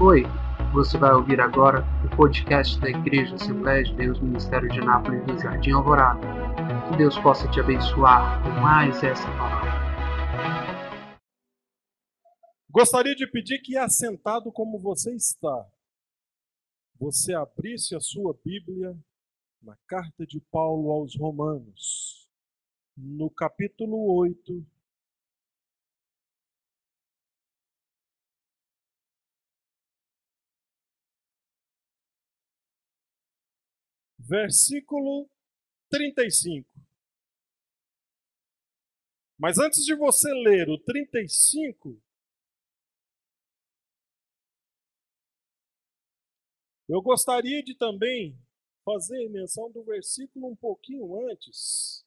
Oi, você vai ouvir agora o podcast da Igreja Assembleia de Deus Ministério de Anápolis do Jardim Alvorada. Que Deus possa te abençoar com mais essa palavra. Gostaria de pedir que, assentado como você está, você abrisse a sua Bíblia na carta de Paulo aos Romanos, no capítulo 8, versículo 35. Mas antes de você ler o 35, eu gostaria de também fazer menção do versículo um pouquinho antes.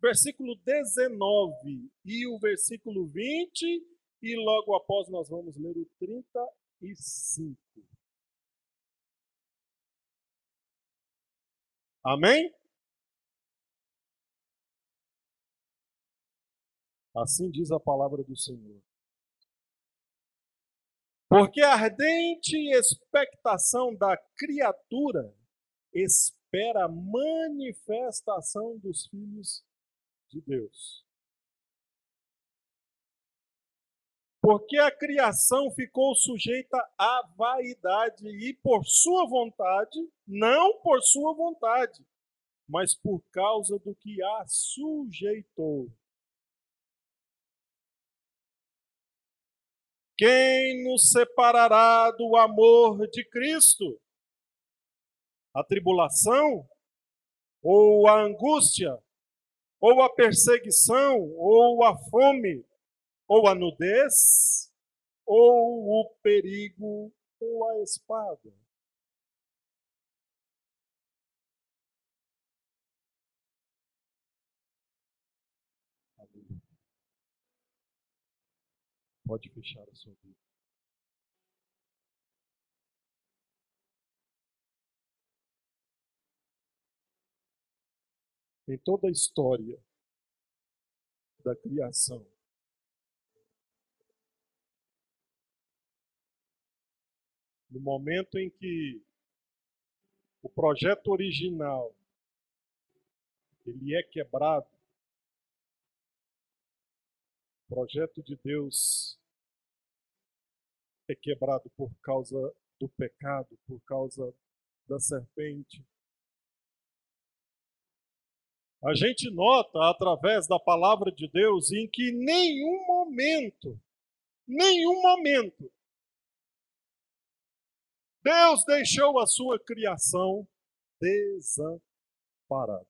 Versículo 19 e o versículo 20, e logo após nós vamos ler o 35. Amém? Assim diz a palavra do Senhor. Porque a ardente expectação da criatura espera a manifestação dos filhos de Deus. Porque a criação ficou sujeita à vaidade e por sua vontade, não por sua vontade, mas por causa do que a sujeitou. Quem nos separará do amor de Cristo? A tribulação? Ou a angústia? Ou a perseguição? Ou a fome? Ou a nudez, ou o perigo, ou a espada. Pode fechar a sua vida. Em toda a história da criação, no momento em que o projeto original ele é quebrado, o projeto de Deus é quebrado por causa do pecado, por causa da serpente. A gente nota através da palavra de Deus em que nenhum momento, nenhum momento Deus deixou a sua criação desamparada.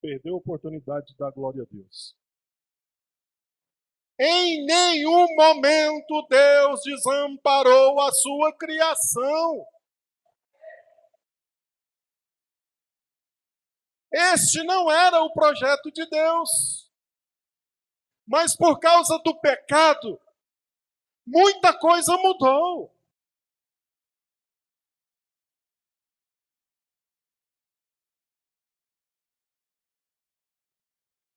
Perdeu a oportunidade de dar glória a Deus. Em nenhum momento Deus desamparou a sua criação. Este não era o projeto de Deus. Mas por causa do pecado, muita coisa mudou.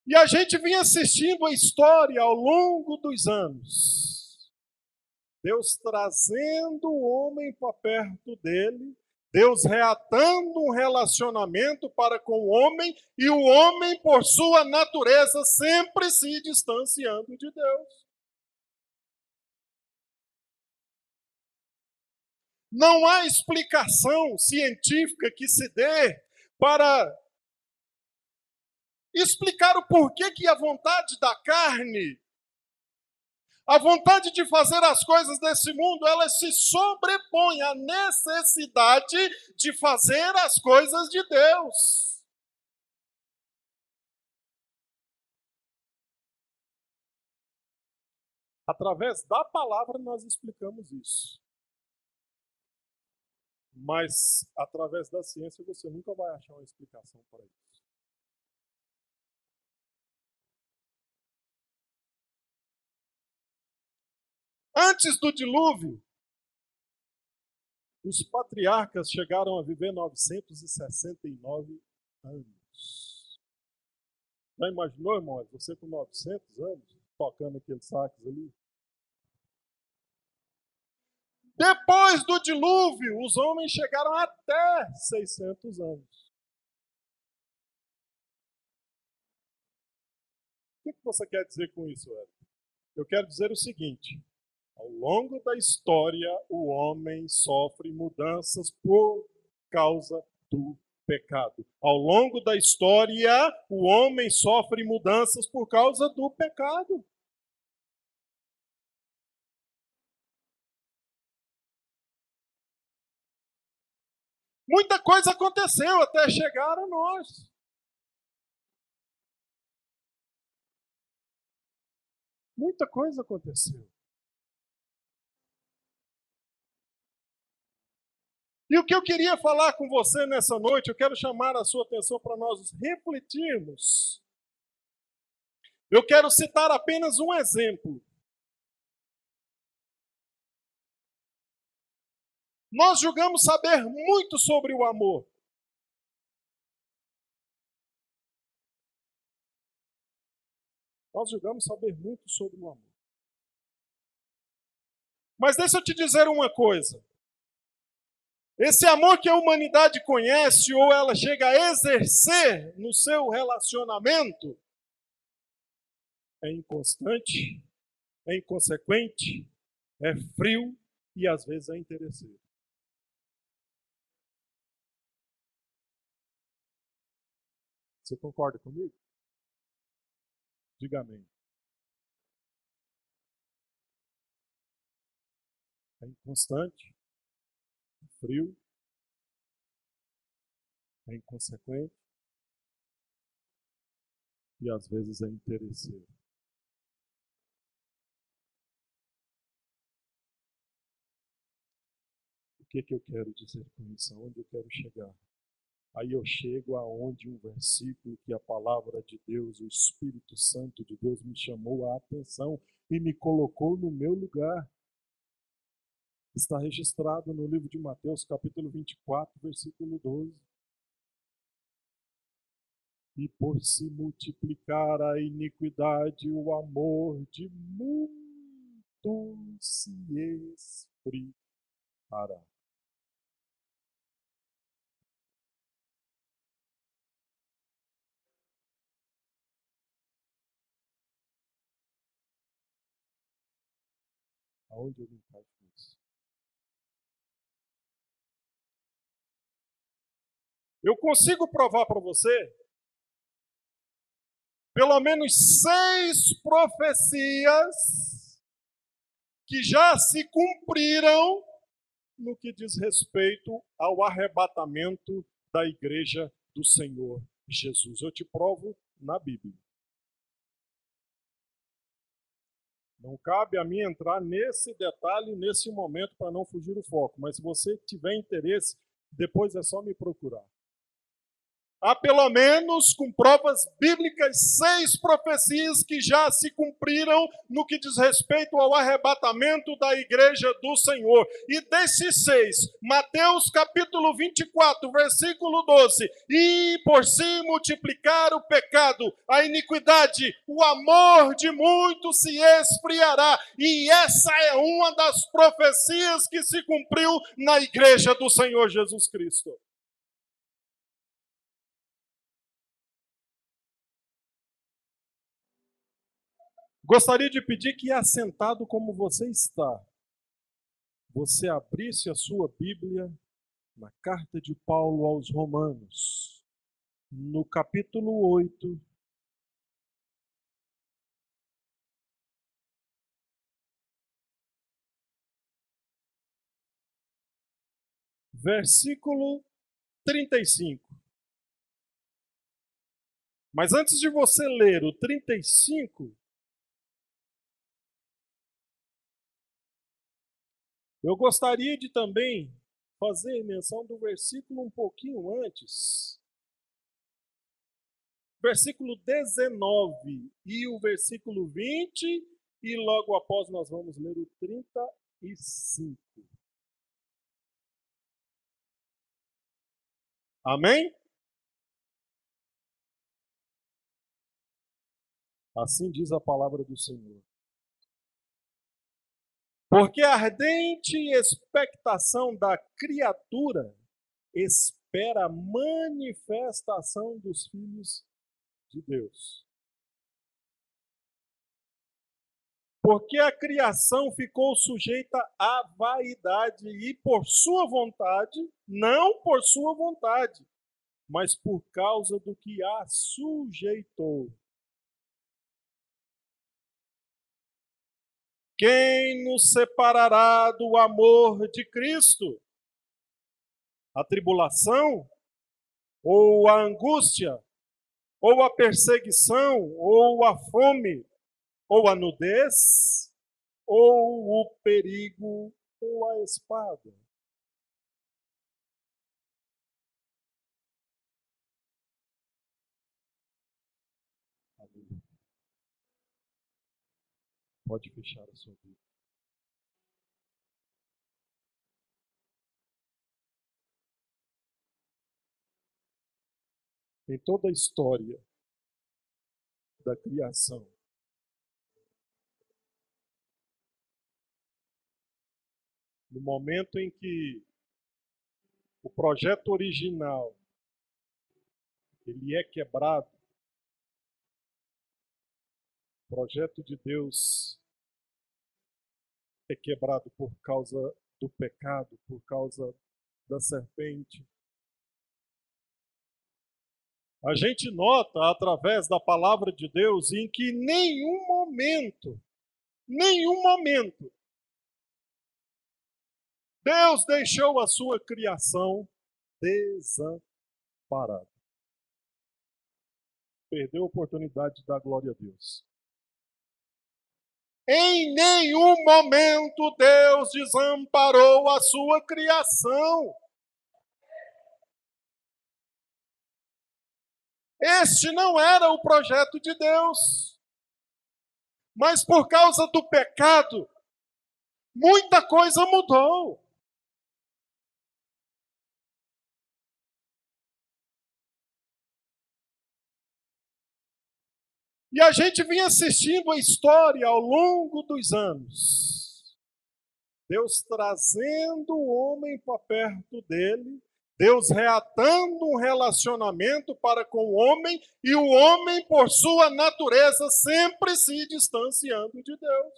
E a gente vinha assistindo a história ao longo dos anos. Deus trazendo o homem para perto dele, Deus reatando um relacionamento para com o homem e o homem, por sua natureza, sempre se distanciando de Deus. Não há explicação científica que se dê para explicar o porquê que a vontade da carne, a vontade de fazer as coisas desse mundo, ela se sobrepõe à necessidade de fazer as coisas de Deus. Através da palavra nós explicamos isso. Mas através da ciência você nunca vai achar uma explicação para isso. Antes do dilúvio, os patriarcas chegaram a viver 969 anos. Já imaginou, irmão? Você com 900 anos, tocando aqueles saques ali? Depois do dilúvio, os homens chegaram até 600 anos. O que você quer dizer com isso, Ed? Eu quero dizer o seguinte: ao longo da história, o homem sofre mudanças por causa do pecado. Ao longo da história, o homem sofre mudanças por causa do pecado. Muita coisa aconteceu até chegar a nós. Muita coisa aconteceu. E o que eu queria falar com você nessa noite, eu quero chamar a sua atenção para nós refletirmos. Eu quero citar apenas um exemplo. Nós julgamos saber muito sobre o amor. Nós julgamos saber muito sobre o amor. Mas deixa eu te dizer uma coisa. Esse amor que a humanidade conhece ou ela chega a exercer no seu relacionamento é inconstante, é inconsequente, é frio e às vezes é interesseiro. Você concorda comigo? Diga amém. É inconstante, frio, é inconsequente e às vezes é interesseiro. O que, que eu quero dizer com isso? Aonde eu quero chegar? Aí eu chego aonde um versículo que a palavra de Deus, o Espírito Santo de Deus me chamou a atenção e me colocou no meu lugar está registrado no livro de Mateus, capítulo 24, versículo 12. E por se multiplicar a iniquidade, o amor de muitos se esfriará. Aonde eu me Eu consigo provar para você pelo menos seis profecias que já se cumpriram no que diz respeito ao arrebatamento da igreja do Senhor Jesus. Eu te provo na Bíblia. Não cabe a mim entrar nesse detalhe, nesse momento, para não fugir o foco. Mas se você tiver interesse, depois é só me procurar. Há pelo menos, com provas bíblicas, seis profecias que já se cumpriram no que diz respeito ao arrebatamento da igreja do Senhor. E desses seis, Mateus capítulo 24, versículo 12: E por se multiplicar o pecado, a iniquidade, o amor de muitos se esfriará. E essa é uma das profecias que se cumpriu na igreja do Senhor Jesus Cristo. Gostaria de pedir que, assentado como você está, você abrisse a sua Bíblia na carta de Paulo aos Romanos, no capítulo 8. Versículo 35. Mas antes de você ler o 35, Eu gostaria de também fazer menção do versículo um pouquinho antes. Versículo 19 e o versículo 20, e logo após nós vamos ler o 35. Amém? Assim diz a palavra do Senhor. Porque a ardente expectação da criatura espera a manifestação dos filhos de Deus. Porque a criação ficou sujeita à vaidade e por sua vontade, não por sua vontade, mas por causa do que a sujeitou. Quem nos separará do amor de Cristo? A tribulação? Ou a angústia? Ou a perseguição? Ou a fome? Ou a nudez? Ou o perigo? Ou a espada? Pode fechar a sua vida. Em toda a história da criação, no momento em que o projeto original ele é quebrado, o projeto de Deus é quebrado por causa do pecado, por causa da serpente. A gente nota através da palavra de Deus em que nenhum momento, nenhum momento, Deus deixou a sua criação desamparada. Perdeu a oportunidade de dar glória a Deus. Em nenhum momento Deus desamparou a sua criação. Este não era o projeto de Deus. Mas por causa do pecado, muita coisa mudou. E a gente vem assistindo a história ao longo dos anos. Deus trazendo o homem para perto dele, Deus reatando um relacionamento para com o homem e o homem, por sua natureza, sempre se distanciando de Deus.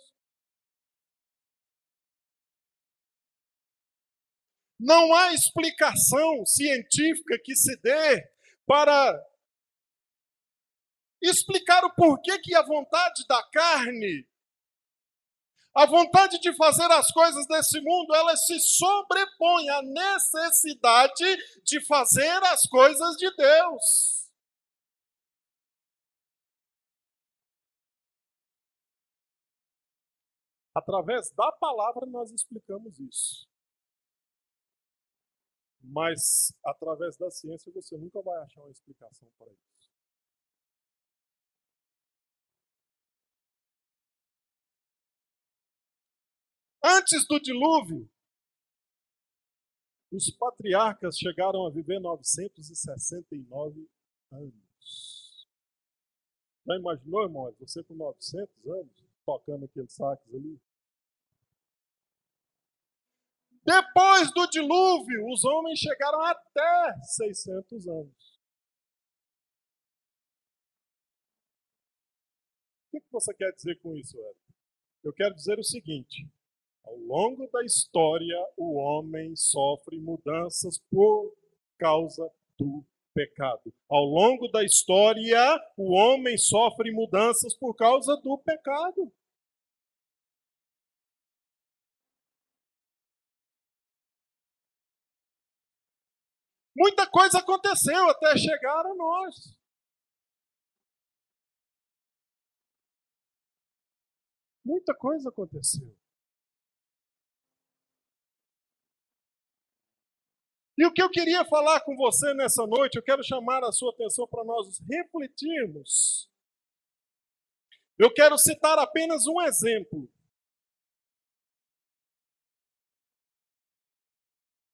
Não há explicação científica que se dê para explicar o porquê que a vontade da carne, a vontade de fazer as coisas desse mundo, ela se sobrepõe à necessidade de fazer as coisas de Deus. Através da palavra nós explicamos isso. Mas através da ciência você nunca vai achar uma explicação para isso. Antes do dilúvio, os patriarcas chegaram a viver 969 anos. Já imaginou, irmão, você com 900 anos, tocando aqueles sacos ali? Depois do dilúvio, os homens chegaram até 600 anos. O que você quer dizer com isso, Ed? Eu quero dizer o seguinte: longo da história, o homem sofre mudanças por causa do pecado. Ao longo da história, o homem sofre mudanças por causa do pecado. Muita coisa aconteceu até chegar a nós. Muita coisa aconteceu. E o que eu queria falar com você nessa noite, eu quero chamar a sua atenção para nós refletirmos. Eu quero citar apenas um exemplo.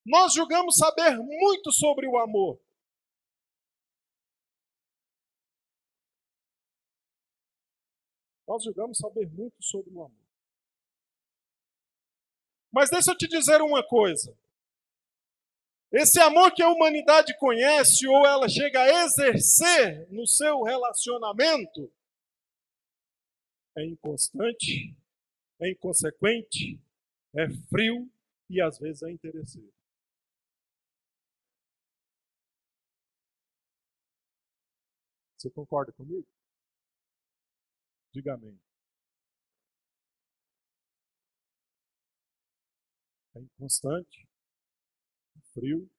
Nós julgamos saber muito sobre o amor. Nós julgamos saber muito sobre o amor. Mas deixa eu te dizer uma coisa. Esse amor que a humanidade conhece ou ela chega a exercer no seu relacionamento é inconstante, é inconsequente, é frio e às vezes é interesseiro. Você concorda comigo? Diga amém. É inconstante, frio,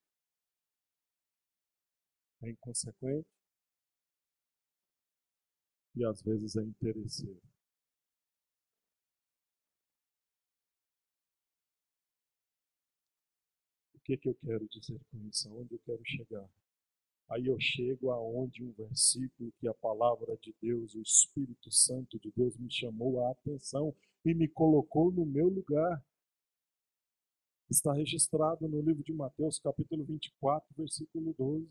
é inconsequente e às vezes é interesseiro. O que, que eu quero dizer com isso? Aonde eu quero chegar? Aí eu chego aonde um versículo que a palavra de Deus, o Espírito Santo de Deus me chamou a atenção e me colocou no meu lugar. Está registrado no livro de Mateus, capítulo 24, versículo 12.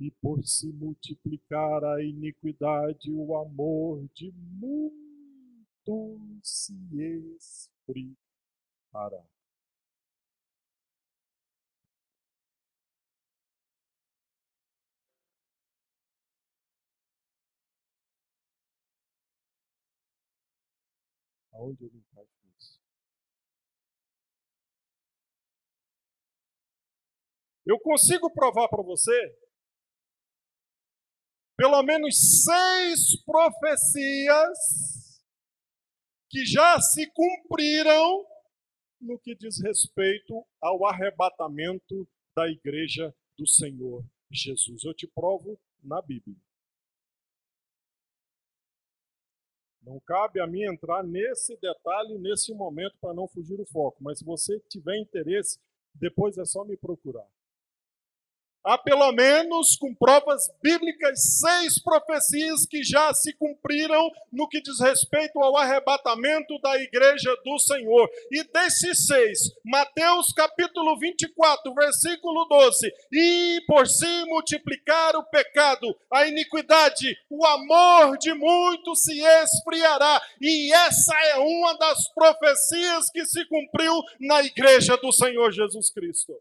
E por se multiplicar a iniquidade, o amor de muitos se esfriará. Aonde eu me encaixo Eu consigo provar para você pelo menos seis profecias que já se cumpriram no que diz respeito ao arrebatamento da igreja do Senhor Jesus. Eu te provo na Bíblia. Não cabe a mim entrar nesse detalhe, nesse momento, para não fugir do foco. Mas se você tiver interesse, depois é só me procurar há pelo menos, com provas bíblicas, seis profecias que já se cumpriram no que diz respeito ao arrebatamento da igreja do Senhor. E desses seis, Mateus capítulo 24, versículo 12: E por se multiplicar o pecado, a iniquidade, o amor de muitos se esfriará. E essa é uma das profecias que se cumpriu na igreja do Senhor Jesus Cristo.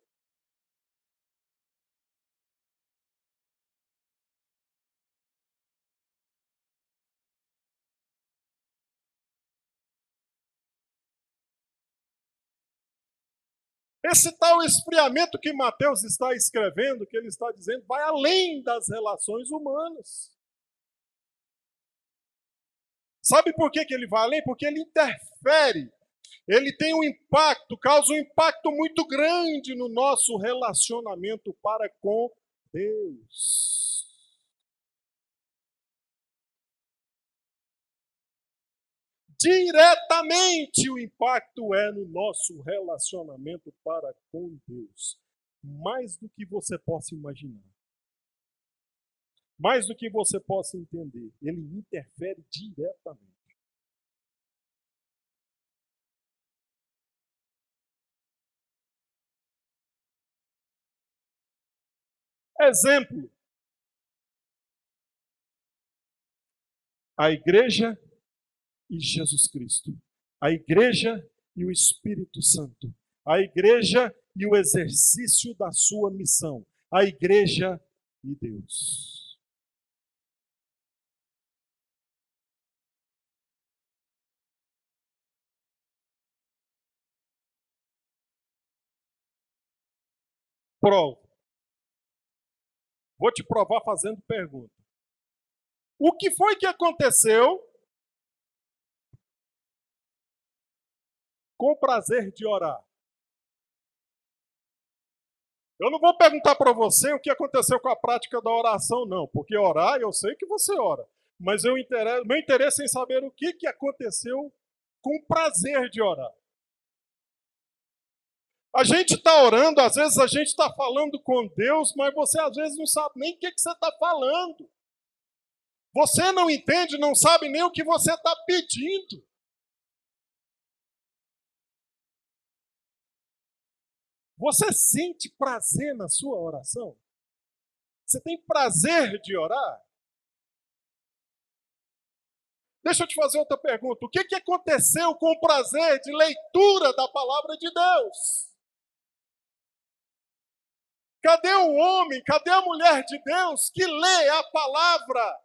Esse tal esfriamento que Mateus está escrevendo, que ele está dizendo, vai além das relações humanas. Sabe por que, que ele vai além? Porque ele interfere. Ele tem um impacto, causa um impacto muito grande no nosso relacionamento para com Deus. Diretamente o impacto é no nosso relacionamento para com Deus. Mais do que você possa imaginar. Mais do que você possa entender. Ele interfere diretamente. Exemplo. A igreja e Jesus Cristo. A igreja e o Espírito Santo. A igreja e o exercício da sua missão. A igreja e Deus. Prova. Vou te provar fazendo pergunta. O que foi que aconteceu com prazer de orar. Eu não vou perguntar para você o que aconteceu com a prática da oração, não, porque orar eu sei que você ora, mas eu interesse, meu interesse é em saber o que, que aconteceu com prazer de orar. A gente está orando, às vezes a gente está falando com Deus, mas você às vezes não sabe nem o que, que você está falando. Você não entende, não sabe nem o que você está pedindo. Você sente prazer na sua oração? Você tem prazer de orar? Deixa eu te fazer outra pergunta. O que, que aconteceu com o prazer de leitura da palavra de Deus? Cadê o homem, cadê a mulher de Deus que lê a palavra?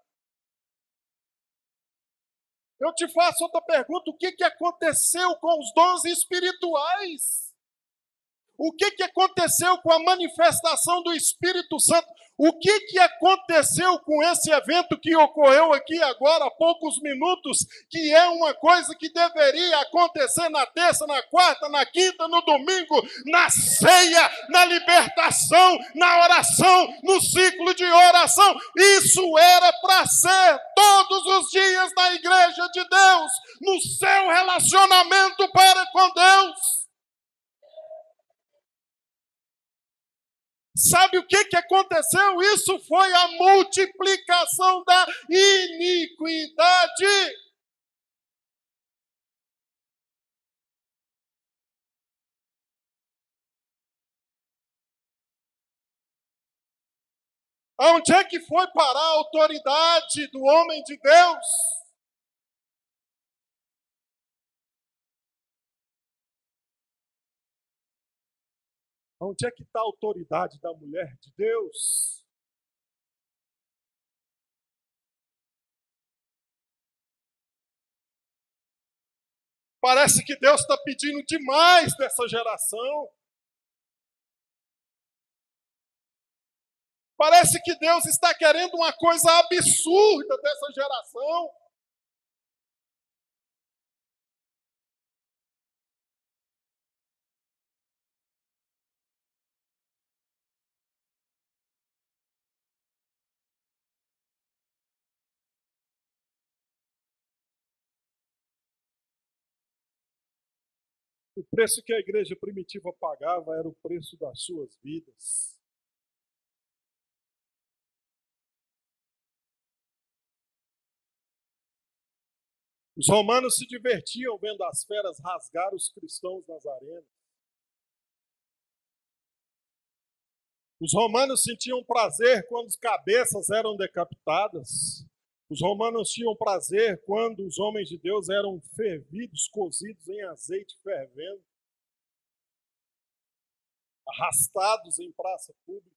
Eu te faço outra pergunta: o que, que aconteceu com os dons espirituais? O que, que aconteceu com a manifestação do Espírito Santo? O que, que aconteceu com esse evento que ocorreu aqui agora há poucos minutos, que é uma coisa que deveria acontecer na terça, na quarta, na quinta, no domingo, na ceia, na libertação, na oração, no ciclo de oração? Isso era para ser todos os dias na igreja de Deus, no seu relacionamento para com Deus. Sabe o que, que aconteceu? Isso foi a multiplicação da iniquidade. Onde é que foi parar a autoridade do homem de Deus? Onde é que está a autoridade da mulher de Deus? Parece que Deus está pedindo demais dessa geração. Parece que Deus está querendo uma coisa absurda dessa geração. O preço que a igreja primitiva pagava era o preço das suas vidas. Os romanos se divertiam vendo as feras rasgar os cristãos nas arenas. Os romanos sentiam prazer quando as cabeças eram decapitadas. Os romanos tinham prazer quando os homens de Deus eram fervidos, cozidos em azeite fervendo, arrastados em praça pública.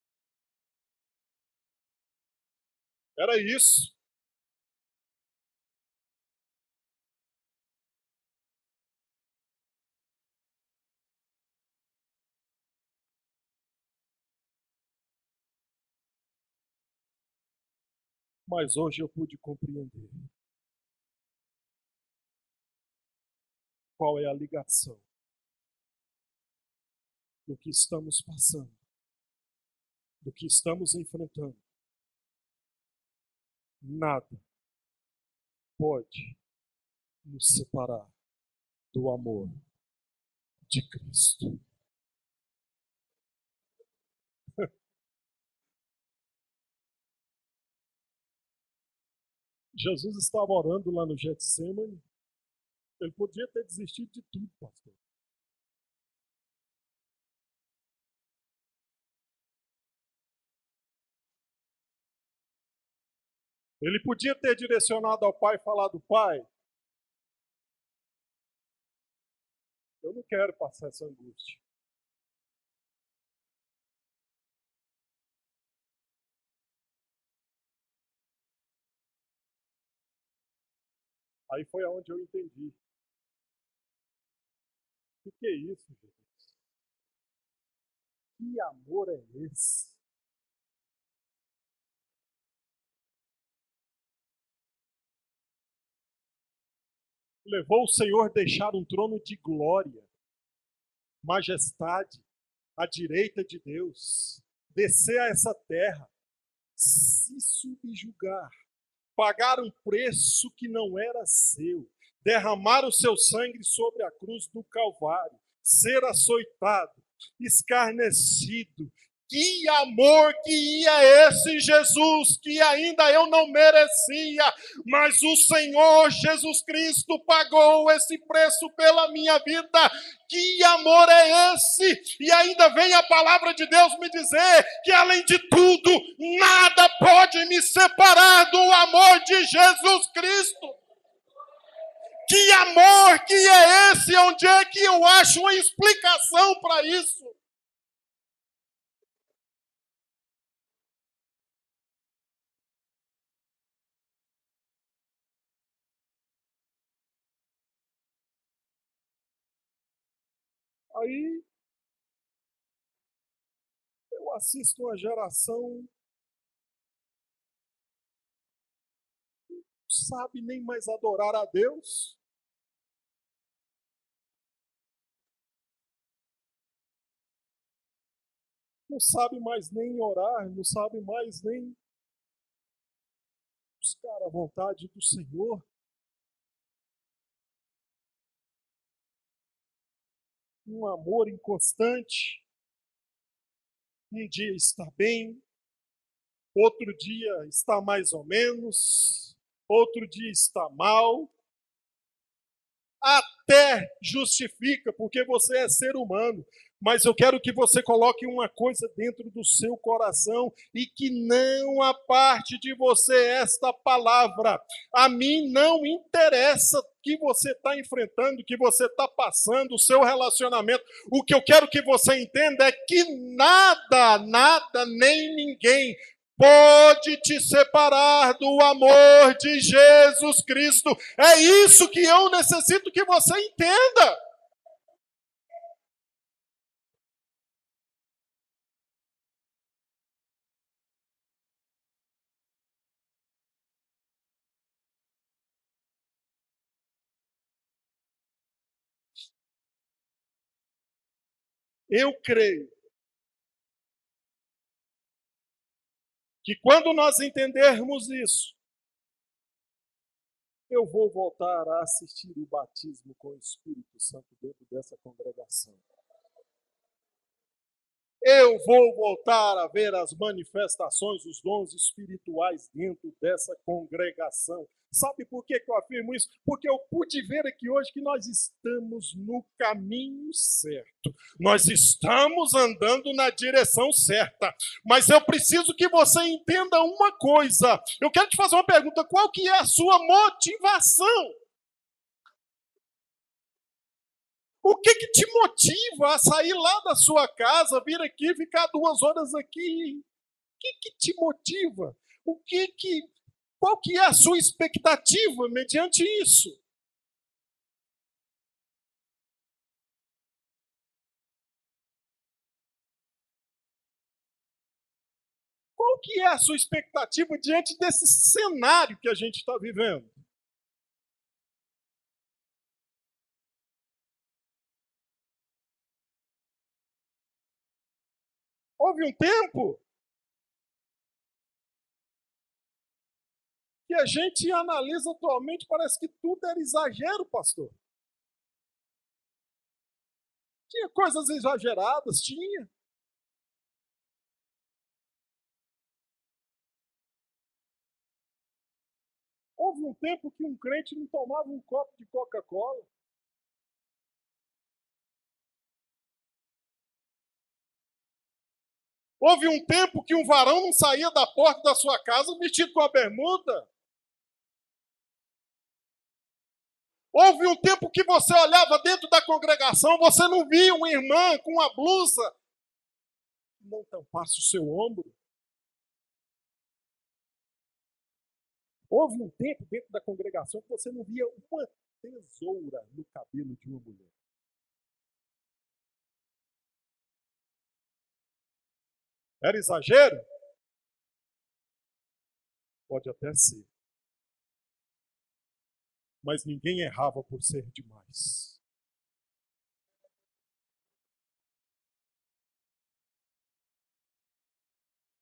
Era isso. Mas hoje eu pude compreender qual é a ligação do que estamos passando, do que estamos enfrentando. Nada pode nos separar do amor de Cristo. Jesus estava orando lá no Getsemane. Ele podia ter desistido de tudo, pastor. Ele podia ter direcionado ao pai e falado: Pai, eu não quero passar essa angústia. Aí foi aonde eu entendi. O que é isso, Jesus? Que amor é esse? Levou o Senhor deixar um trono de glória, majestade, à direita de Deus, descer a essa terra, se subjugar pagar um preço que não era seu, derramar o seu sangue sobre a cruz do Calvário, ser açoitado, escarnecido. Que amor que ia esse Jesus que ainda eu não merecia, mas o Senhor Jesus Cristo pagou esse preço pela minha vida. Que amor é esse? E ainda vem a palavra de Deus me dizer que além de tudo, nada pode me separar do amor de Jesus Cristo. Que amor que é esse? Onde é que eu acho uma explicação para isso? Aí eu assisto uma geração sabe nem mais adorar a Deus. Não sabe mais nem orar, não sabe mais nem buscar a vontade do Senhor. um amor inconstante. Um dia está bem, outro dia está mais ou menos, outro dia está mal. Até justifica, porque você é ser humano mas eu quero que você coloque uma coisa dentro do seu coração e que não aparte de você esta palavra. A mim não interessa que você está enfrentando, que você está passando, o seu relacionamento. O que eu quero que você entenda é que nada, nada, nem ninguém pode te separar do amor de Jesus Cristo. É isso que eu necessito que você entenda. Eu creio que quando nós entendermos isso, eu vou voltar a assistir o batismo com o Espírito Santo dentro dessa congregação. Eu vou voltar a ver as manifestações, os dons espirituais dentro dessa congregação. Sabe por que, eu afirmo isso? Porque eu pude ver aqui hoje que nós estamos no caminho certo. Nós estamos andando na direção certa. Mas eu preciso que você entenda uma coisa. Eu quero te fazer uma pergunta: qual que é a sua motivação? O que, que te motiva a sair lá da sua casa, vir aqui, ficar duas horas aqui? O que, que te motiva? O que que, qual que é a sua expectativa mediante isso? Qual que é a sua expectativa diante desse cenário que a gente está vivendo? Houve um tempo que a gente analisa atualmente, parece que tudo era exagero, pastor. Tinha coisas exageradas, tinha. Houve um tempo que um crente não tomava um copo de Coca-Cola. Houve um tempo que um varão não saía da porta da sua casa vestido com a bermuda. Houve um tempo que você olhava dentro da congregação, você não via uma irmã com uma blusa não tampasse o seu ombro. Houve um tempo dentro da congregação que você não via uma tesoura no cabelo de uma mulher. Era exagero? Pode até ser. Mas ninguém errava por ser demais.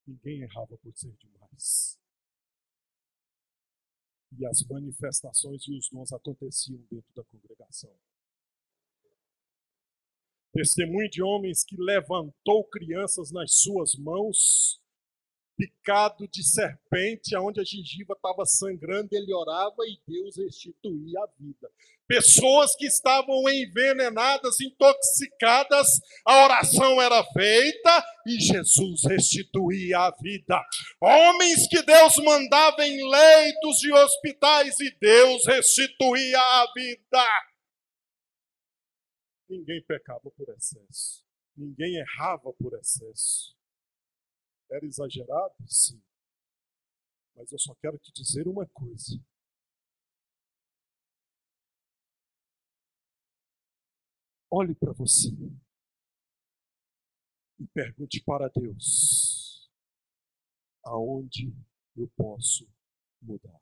Ninguém errava por ser demais. E as manifestações e os dons aconteciam dentro da congregação. Testemunho de homens que levantou crianças nas suas mãos picado de serpente, aonde a gengiva estava sangrando, ele orava e Deus restituía a vida. Pessoas que estavam envenenadas, intoxicadas, a oração era feita e Jesus restituía a vida. Homens que Deus mandava em leitos de hospitais e Deus restituía a vida. Ninguém pecava por excesso. Ninguém errava por excesso. Era exagerado? Sim. Mas eu só quero te dizer uma coisa. Olhe para você e pergunte para Deus: aonde eu posso mudar?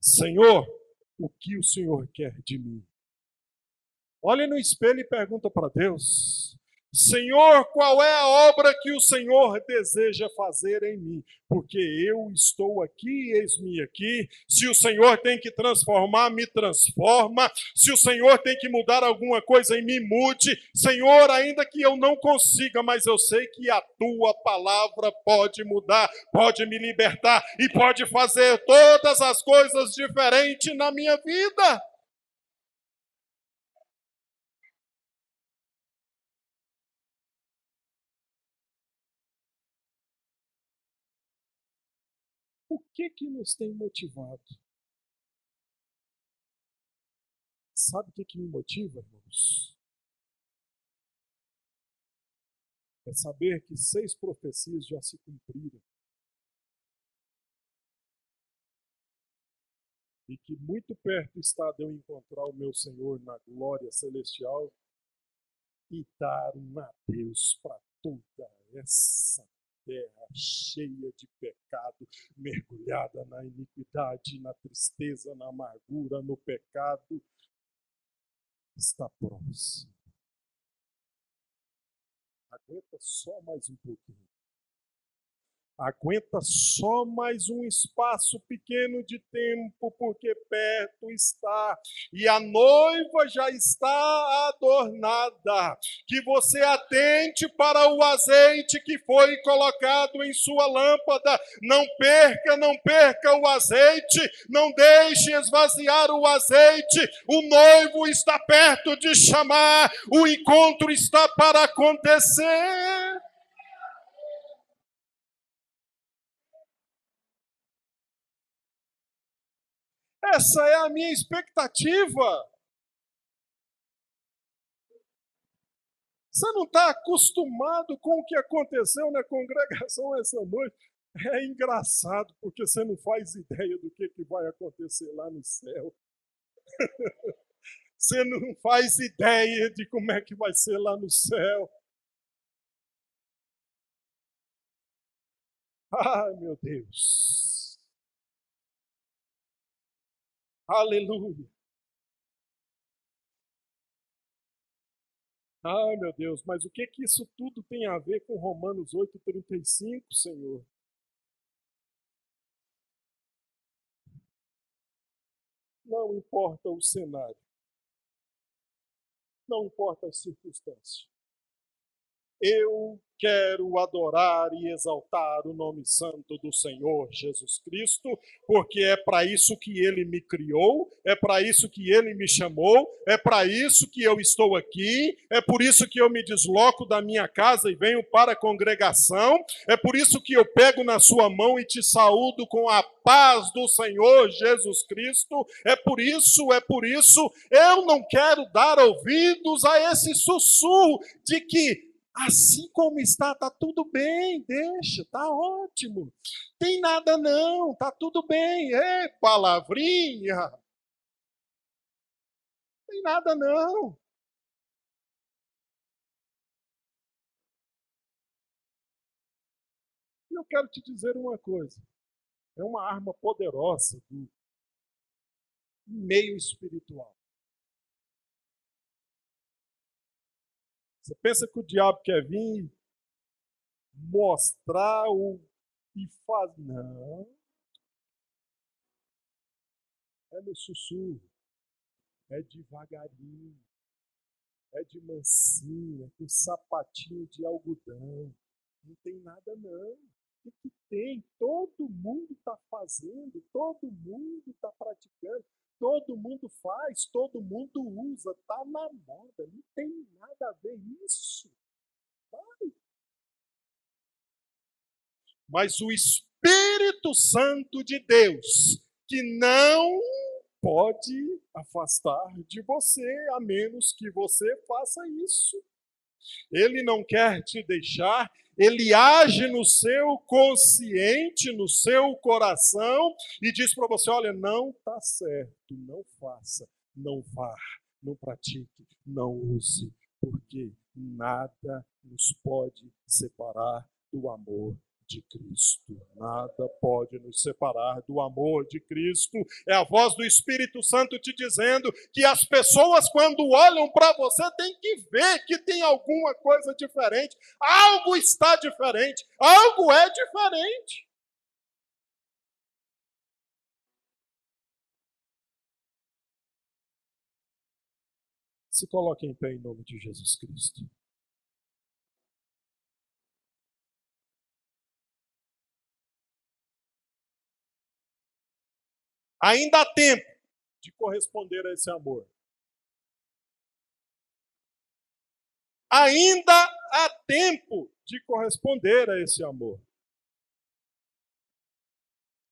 Senhor, o que o Senhor quer de mim? Olhe no espelho e pergunta para Deus: Senhor, qual é a obra que o Senhor deseja fazer em mim? Porque eu estou aqui, eis-me aqui. Se o Senhor tem que transformar, me transforma. Se o Senhor tem que mudar alguma coisa em mim, mude. Senhor, ainda que eu não consiga, mas eu sei que a tua palavra pode mudar, pode me libertar e pode fazer todas as coisas diferentes na minha vida. Que que nos tem motivado? Sabe o que, que me motiva, irmãos? É saber que seis profecias já se cumpriram. E que muito perto está de eu encontrar o meu Senhor na glória celestial e dar um adeus para toda essa terra cheia de pecado, mergulhada na iniquidade, na tristeza, na amargura, no pecado, está próximo. Aguenta só mais um pouquinho. Aguenta só mais um espaço pequeno de tempo, porque perto está e a noiva já está adornada. Que você atente para o azeite que foi colocado em sua lâmpada. Não perca, não perca o azeite, não deixe esvaziar o azeite. O noivo está perto de chamar, o encontro está para acontecer. Essa é a minha expectativa. Você não está acostumado com o que aconteceu na congregação essa noite? É engraçado, porque você não faz ideia do que, que vai acontecer lá no céu. você não faz ideia de como é que vai ser lá no céu. Ai, meu Deus. Aleluia. Ai, meu Deus, mas o que que isso tudo tem a ver com Romanos 8:35, Senhor? Não importa o cenário. Não importa as circunstâncias. Eu quero adorar e exaltar o nome santo do Senhor Jesus Cristo, porque é para isso que ele me criou, é para isso que ele me chamou, é para isso que eu estou aqui, é por isso que eu me desloco da minha casa e venho para a congregação, é por isso que eu pego na sua mão e te saúdo com a paz do Senhor Jesus Cristo, é por isso, é por isso, eu não quero dar ouvidos a esse sussurro de que Assim como está, está tudo bem, deixa, está ótimo. Tem nada não, está tudo bem. É palavrinha. Tem nada não. Eu quero te dizer uma coisa. É uma arma poderosa do meio espiritual. Você pensa que o diabo quer vir mostrar o e faz. Não. É no sussurro. É devagarinho. é de mansinha, com sapatinho de algodão. Não tem nada, não. O que, tem? Todo mundo está fazendo, todo mundo está praticando, todo mundo faz, todo mundo usa, está na moda. Não tem nada a ver isso. Vai. Mas o Espírito Santo de Deus, que não pode afastar de você, a menos que você faça isso. Ele não quer te deixar, ele age no seu consciente, no seu coração e diz para você: olha, não está certo, não faça, não vá, não pratique, não use, porque nada nos pode separar do amor de Cristo. Nada pode nos separar do amor de Cristo. É a voz do Espírito Santo te dizendo que as pessoas, quando olham para você, têm que ver que tem alguma coisa diferente. Algo está diferente. Algo é diferente. Se coloque em pé em nome de Jesus Cristo. Ainda há tempo de corresponder a esse amor. Ainda há tempo de corresponder a esse amor.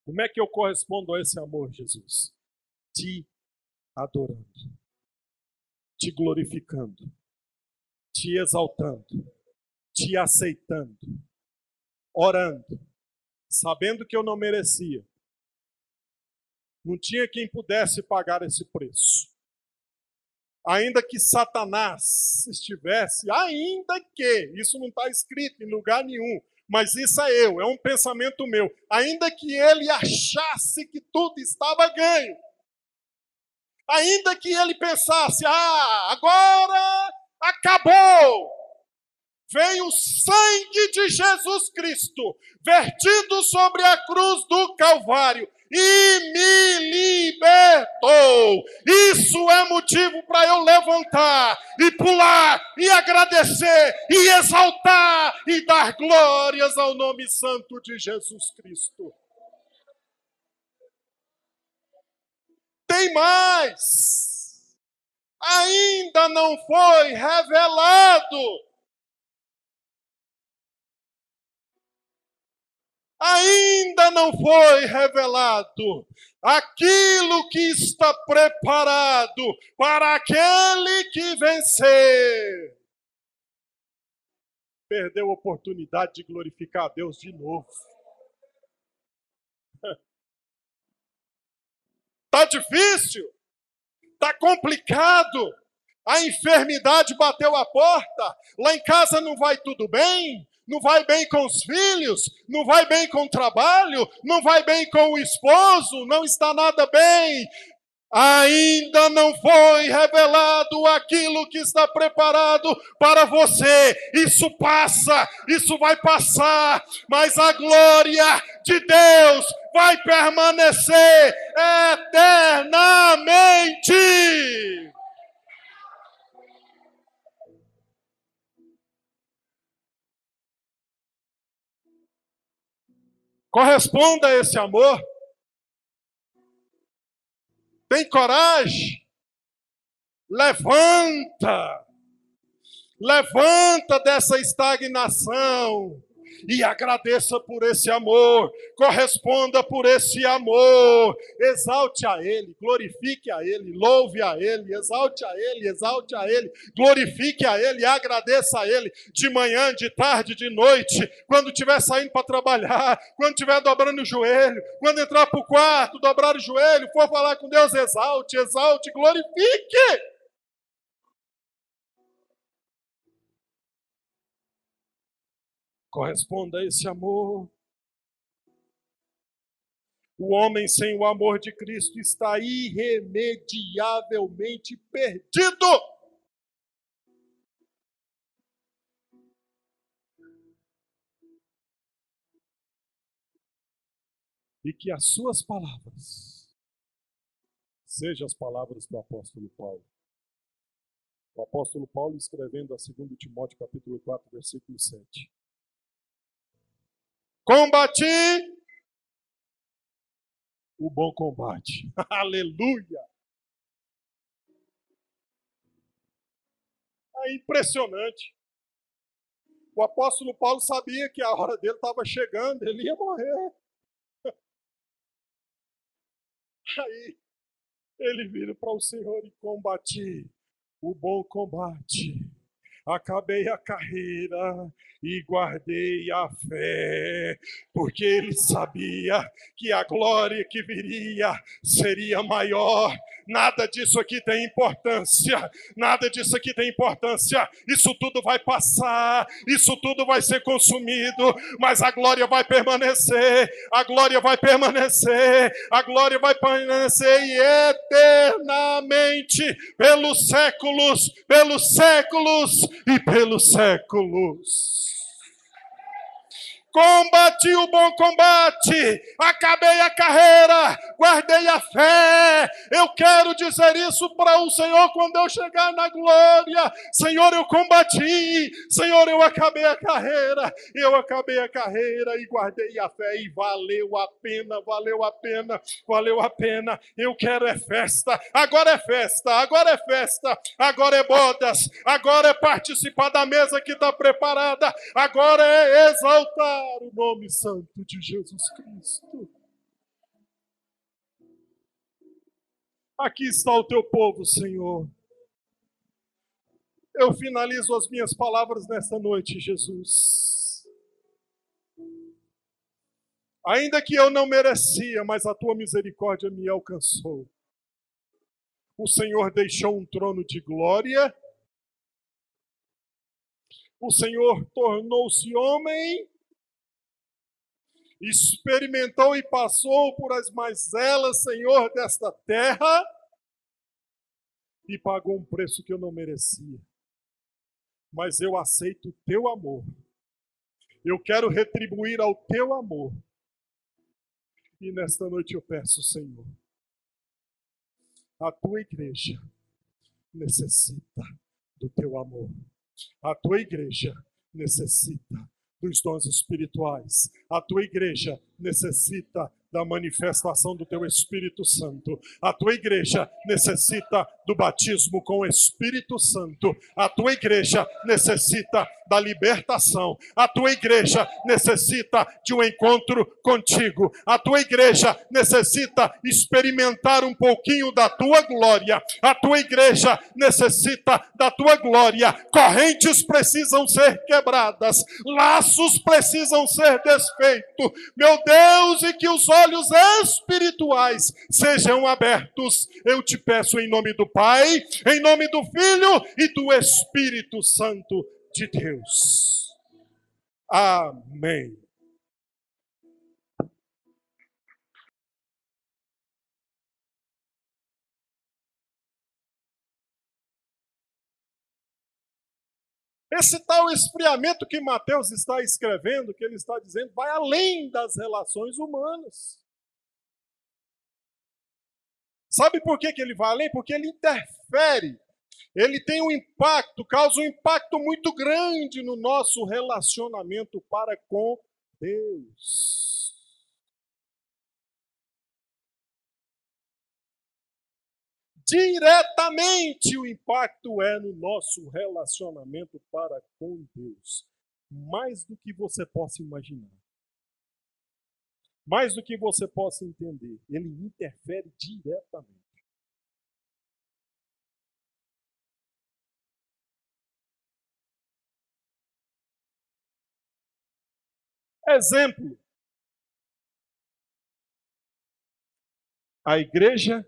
Como é que eu correspondo a esse amor, Jesus? Te adorando, te glorificando, te exaltando, te aceitando, orando, sabendo que eu não merecia, não tinha quem pudesse pagar esse preço. Ainda que Satanás estivesse, ainda que, isso não está escrito em lugar nenhum, mas isso é eu, é um pensamento meu. Ainda que ele achasse que tudo estava ganho, ainda que ele pensasse, ah, agora acabou, vem o sangue de Jesus Cristo, vertido sobre a cruz do Calvário, e me libertou. Isso é motivo para eu levantar e pular e agradecer e exaltar e dar glórias ao nome santo de Jesus Cristo. Tem mais. Ainda não foi revelado ainda não foi revelado aquilo que está preparado para aquele que vencer. Perdeu a oportunidade de glorificar a Deus de novo. Está difícil, está complicado, a enfermidade bateu a porta, lá em casa não vai tudo bem, não vai bem com os filhos, não vai bem com o trabalho, não vai bem com o esposo, não está nada bem. Ainda não foi revelado aquilo que está preparado para você. Isso passa, isso vai passar, mas a glória de Deus vai permanecer eternamente. Corresponda a esse amor. Tem coragem. Levanta. Levanta dessa estagnação e agradeça por esse amor, corresponda por esse amor, exalte a Ele, glorifique a Ele, louve a Ele, exalte a Ele, exalte a Ele, glorifique a Ele, agradeça a Ele, de manhã, de tarde, de noite, quando estiver saindo para trabalhar, quando estiver dobrando o joelho, quando entrar para o quarto, dobrar o joelho, for falar com Deus, exalte, exalte, glorifique. Corresponda a esse amor. O homem sem o amor de Cristo está irremediavelmente perdido. E que as suas palavras sejam as palavras do apóstolo Paulo. O apóstolo Paulo escrevendo a 2 Timóteo capítulo 4, versículo 7. Combati o bom combate. Aleluia! É impressionante. O apóstolo Paulo sabia que a hora dele estava chegando, ele ia morrer. Aí ele vira para o Senhor e combati o bom combate. Acabei a carreira e guardei a fé, porque ele sabia que a glória que viria seria maior. Nada disso aqui tem importância, nada disso aqui tem importância. Isso tudo vai passar, isso tudo vai ser consumido, mas a glória vai permanecer, a glória vai permanecer, a glória vai permanecer e eternamente, pelos séculos, pelos séculos e pelos séculos. Combati o bom combate, acabei a carreira, guardei a fé. Eu quero dizer isso para o Senhor quando eu chegar na glória. Senhor, eu combati, Senhor, eu acabei a carreira, eu acabei a carreira e guardei a fé. E valeu a pena, valeu a pena, valeu a pena. Eu quero é festa, agora é festa, agora é festa, agora é bodas, agora é participar da mesa que está preparada, agora é exaltar o nome santo de Jesus Cristo. Aqui está o teu povo, Senhor. Eu finalizo as minhas palavras nesta noite, Jesus. Ainda que eu não merecia, mas a tua misericórdia me alcançou. O Senhor deixou um trono de glória. O Senhor tornou-se homem experimentou e passou por as mazelas, Senhor, desta terra e pagou um preço que eu não merecia. Mas eu aceito o teu amor. Eu quero retribuir ao teu amor. E nesta noite eu peço, Senhor, a tua igreja necessita do teu amor. A tua igreja necessita dos dons espirituais. A tua igreja necessita da manifestação do teu Espírito Santo. A tua igreja necessita do batismo com o Espírito Santo. A tua igreja necessita da libertação. A tua igreja necessita de um encontro contigo. A tua igreja necessita experimentar um pouquinho da tua glória. A tua igreja necessita da tua glória. Correntes precisam ser quebradas, laços precisam ser desfeitos. Meu Deus, e que os olhos olhos espirituais sejam abertos. Eu te peço em nome do Pai, em nome do Filho e do Espírito Santo de Deus. Amém. Esse tal esfriamento que Mateus está escrevendo, que ele está dizendo, vai além das relações humanas. Sabe por que, que ele vai além? Porque ele interfere. Ele tem um impacto, causa um impacto muito grande no nosso relacionamento para com Deus. Diretamente o impacto é no nosso relacionamento para com Deus. Mais do que você possa imaginar mais do que você possa entender. Ele interfere diretamente. Exemplo. A igreja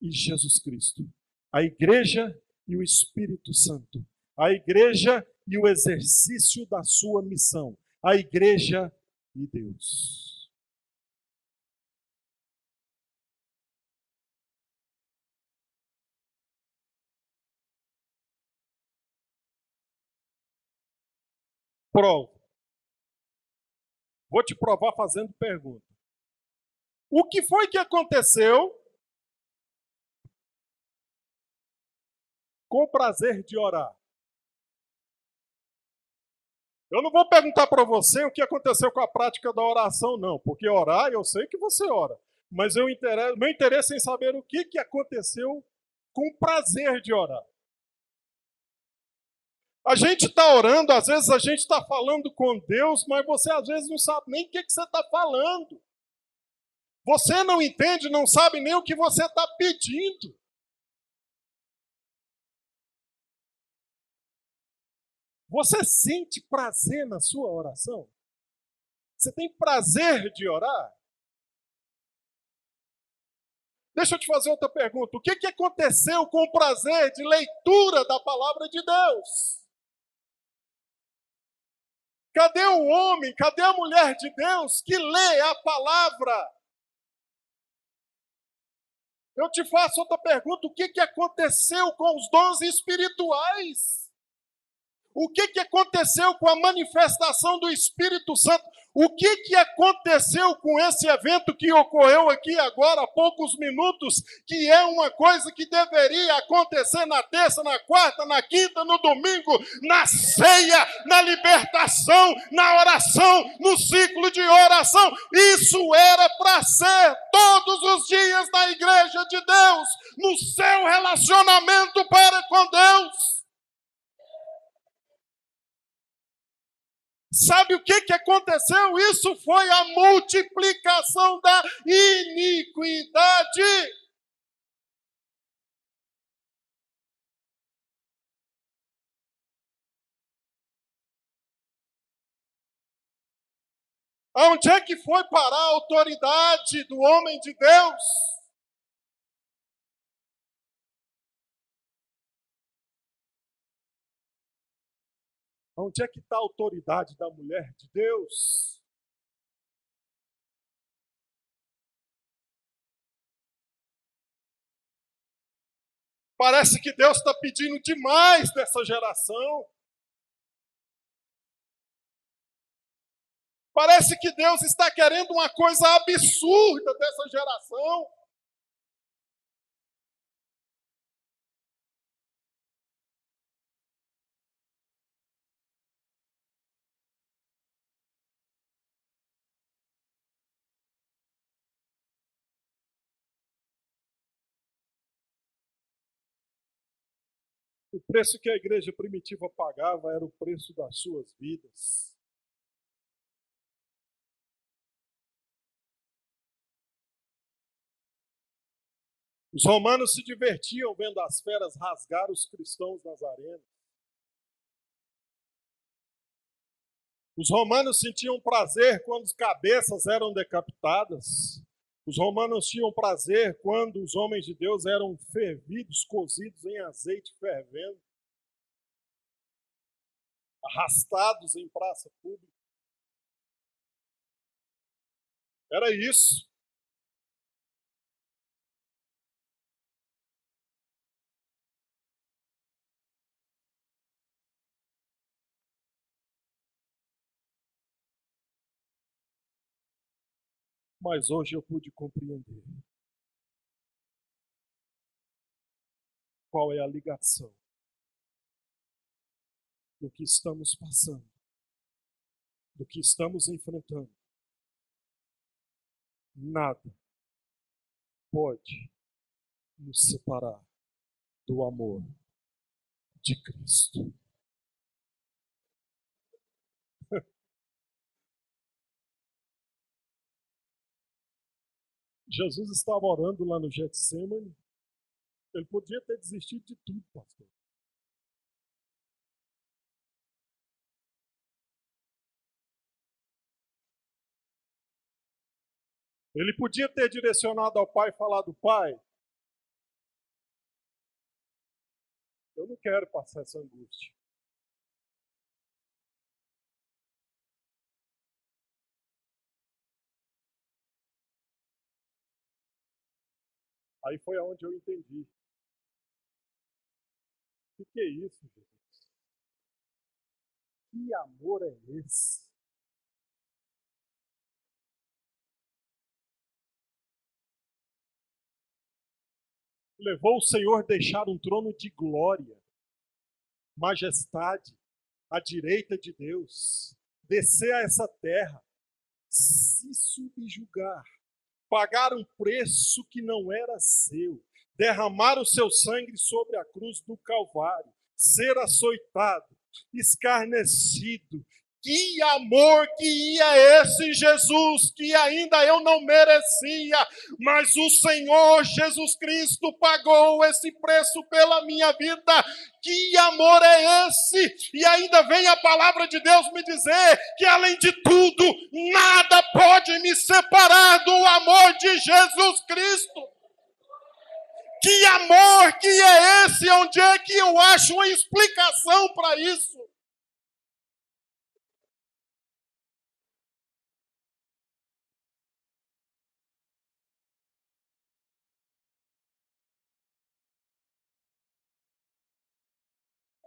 e Jesus Cristo. A igreja e o Espírito Santo. A igreja e o exercício da sua missão. A igreja e Deus. provo. Vou te provar fazendo pergunta. O que foi que aconteceu com prazer de orar. Eu não vou perguntar para você o que aconteceu com a prática da oração, não, porque orar eu sei que você ora, mas eu interesse, meu interesse é em saber o que, que aconteceu com prazer de orar. A gente está orando, às vezes a gente está falando com Deus, mas você às vezes não sabe nem o que, que você está falando. Você não entende, não sabe nem o que você está pedindo. Você sente prazer na sua oração? Você tem prazer de orar? Deixa eu te fazer outra pergunta. O que, que aconteceu com o prazer de leitura da palavra de Deus? Cadê o homem, cadê a mulher de Deus que lê a palavra? Eu te faço outra pergunta: o que, que aconteceu com os dons espirituais? O que, que aconteceu com a manifestação do Espírito Santo? O que, que aconteceu com esse evento que ocorreu aqui agora há poucos minutos, que é uma coisa que deveria acontecer na terça, na quarta, na quinta, no domingo, na ceia, na libertação, na oração, no ciclo de oração? Isso era para ser todos os dias na igreja de Deus, no seu relacionamento para com Deus. Sabe o que, que aconteceu? Isso foi a multiplicação da iniquidade. Onde é que foi parar a autoridade do homem de Deus? Onde é que está a autoridade da mulher de Deus? Parece que Deus está pedindo demais dessa geração. Parece que Deus está querendo uma coisa absurda dessa geração. O preço que a igreja primitiva pagava era o preço das suas vidas. Os romanos se divertiam vendo as feras rasgar os cristãos nas arenas. Os romanos sentiam prazer quando as cabeças eram decapitadas. Os romanos tinham prazer quando os homens de Deus eram fervidos, cozidos em azeite fervendo, arrastados em praça pública. Era isso. Mas hoje eu pude compreender qual é a ligação do que estamos passando, do que estamos enfrentando. Nada pode nos separar do amor de Cristo. Jesus estava orando lá no Getsemane. Ele podia ter desistido de tudo, pastor. Ele podia ter direcionado ao pai e falado: Pai, eu não quero passar essa angústia. Aí foi aonde eu entendi. O que, que é isso, Jesus? Que amor é esse? Levou o Senhor deixar um trono de glória majestade à direita de Deus, descer a essa terra, se subjugar, pagar um preço que não era seu, derramar o seu sangue sobre a cruz do Calvário, ser açoitado, escarnecido, que amor que ia esse Jesus que ainda eu não merecia, mas o Senhor Jesus Cristo pagou esse preço pela minha vida. Que amor é esse? E ainda vem a palavra de Deus me dizer que além de tudo, nada pode me separar do amor de Jesus Cristo. Que amor que é esse? Onde é que eu acho uma explicação para isso?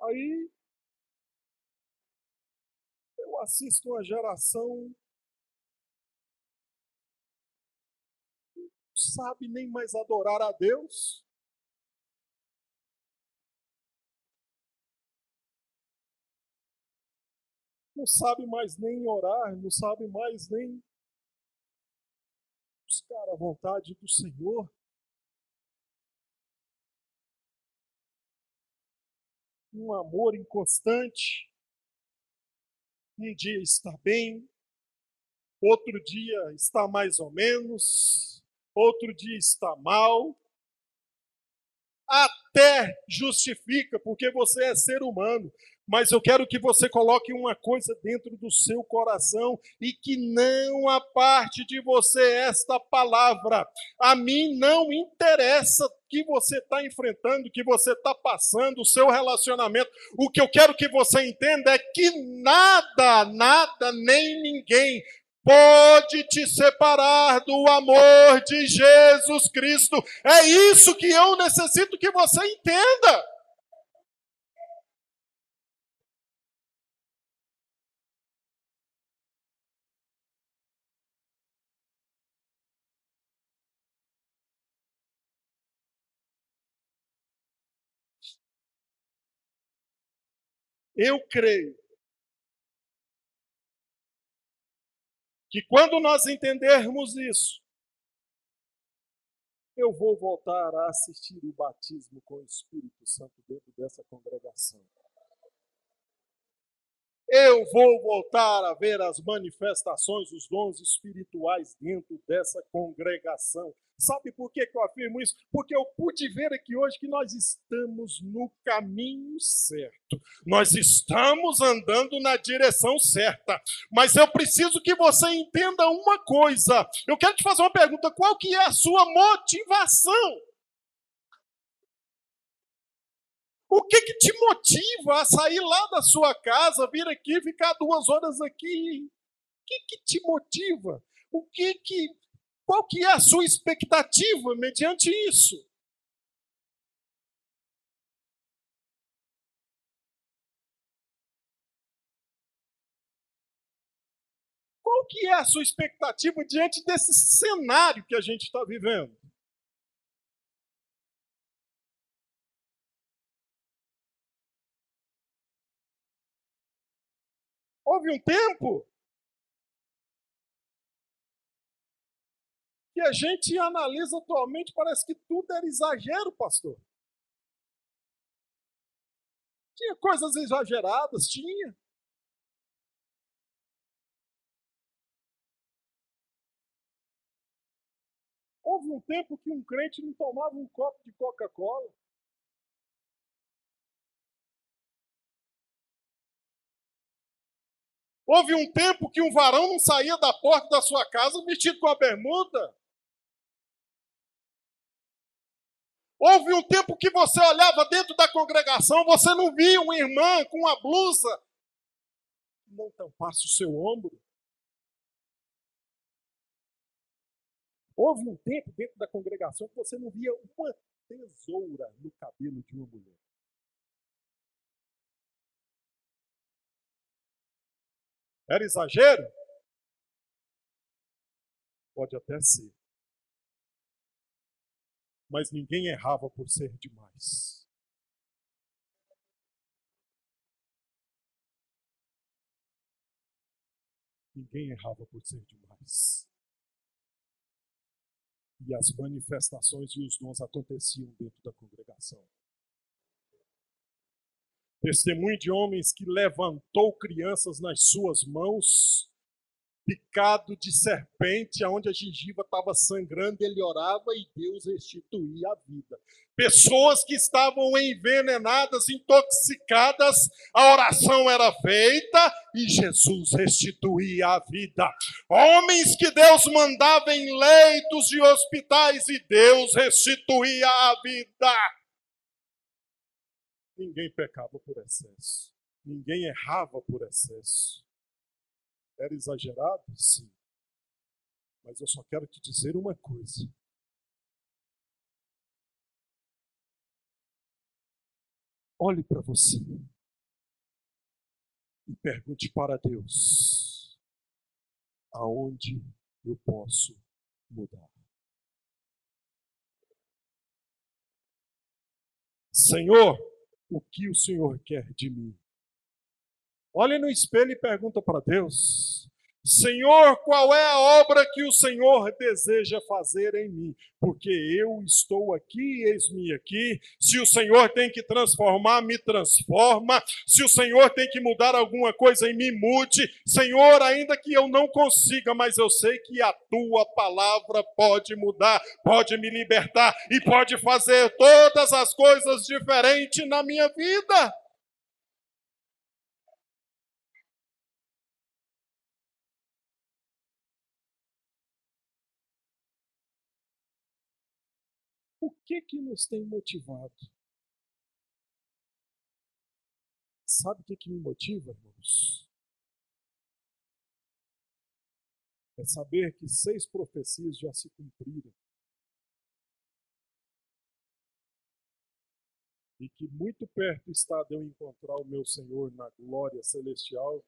Aí eu assisto uma geração que não sabe nem mais adorar a Deus. Não sabe mais nem orar, não sabe mais nem buscar a vontade do Senhor. Um amor inconstante. Um dia está bem, outro dia está mais ou menos, outro dia está mal. Até justifica, porque você é ser humano mas eu quero que você coloque uma coisa dentro do seu coração e que não aparte de você esta palavra. A mim não interessa que você está enfrentando, que você está passando, o seu relacionamento. O que eu quero que você entenda é que nada, nada, nem ninguém pode te separar do amor de Jesus Cristo. É isso que eu necessito que você entenda. Eu creio que quando nós entendermos isso, eu vou voltar a assistir o batismo com o Espírito Santo dentro dessa congregação. Eu vou voltar a ver as manifestações, os dons espirituais dentro dessa congregação. Sabe por que, eu afirmo isso? Porque eu pude ver aqui hoje que nós estamos no caminho certo. Nós estamos andando na direção certa. Mas eu preciso que você entenda uma coisa. Eu quero te fazer uma pergunta: qual que é a sua motivação? O que, que te motiva a sair lá da sua casa, vir aqui, ficar duas horas aqui? O que, que te motiva? O que que qual que é a sua expectativa mediante isso? Qual que é a sua expectativa diante desse cenário que a gente está vivendo? Houve um tempo que a gente analisa atualmente, parece que tudo era exagero, pastor. Tinha coisas exageradas, tinha. Houve um tempo que um crente não tomava um copo de Coca-Cola. Houve um tempo que um varão não saía da porta da sua casa vestido com a bermuda. Houve um tempo que você olhava dentro da congregação, você não via uma irmã com uma blusa. Não tampasse o seu ombro. Houve um tempo dentro da congregação que você não via uma tesoura no cabelo de uma mulher. Era exagero? Pode até ser. Mas ninguém errava por ser demais. Ninguém errava por ser demais. E as manifestações e os dons aconteciam dentro da congregação. Testemunho de homens que levantou crianças nas suas mãos picado de serpente, aonde a gengiva estava sangrando, ele orava e Deus restituía a vida. Pessoas que estavam envenenadas, intoxicadas, a oração era feita e Jesus restituía a vida. Homens que Deus mandava em leitos de hospitais e Deus restituía a vida. Ninguém pecava por excesso, ninguém errava por excesso. Era exagerado? Sim. Mas eu só quero te dizer uma coisa. Olhe para você e pergunte para Deus: aonde eu posso mudar? Senhor, o que o Senhor quer de mim? Olhe no espelho e pergunta para Deus: Senhor, qual é a obra que o Senhor deseja fazer em mim? Porque eu estou aqui, eis-me aqui. Se o Senhor tem que transformar, me transforma. Se o Senhor tem que mudar alguma coisa em mim, mude. Senhor, ainda que eu não consiga, mas eu sei que a tua palavra pode mudar, pode me libertar e pode fazer todas as coisas diferentes na minha vida. O que que nos tem motivado? Sabe o que, que me motiva, irmãos? É saber que seis profecias já se cumpriram. E que muito perto está de eu encontrar o meu Senhor na glória celestial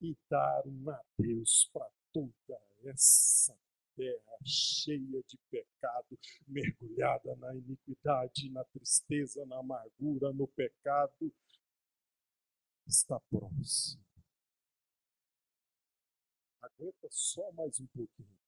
e dar um adeus para toda essa terra cheia de pecado, mergulhada na iniquidade, na tristeza, na amargura, no pecado, está próximo. Aguenta só mais um pouquinho.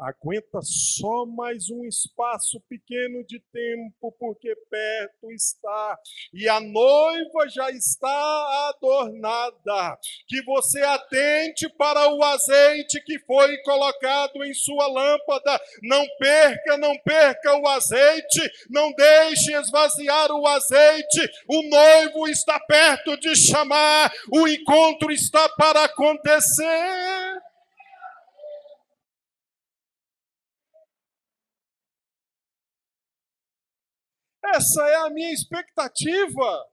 Aguenta só mais um espaço pequeno de tempo, porque perto está e a noiva já está adornada. Que você atente para o azeite que foi colocado em sua lâmpada. Não perca, não perca o azeite, não deixe esvaziar o azeite. O noivo está perto de chamar, o encontro está para acontecer. Essa é a minha expectativa.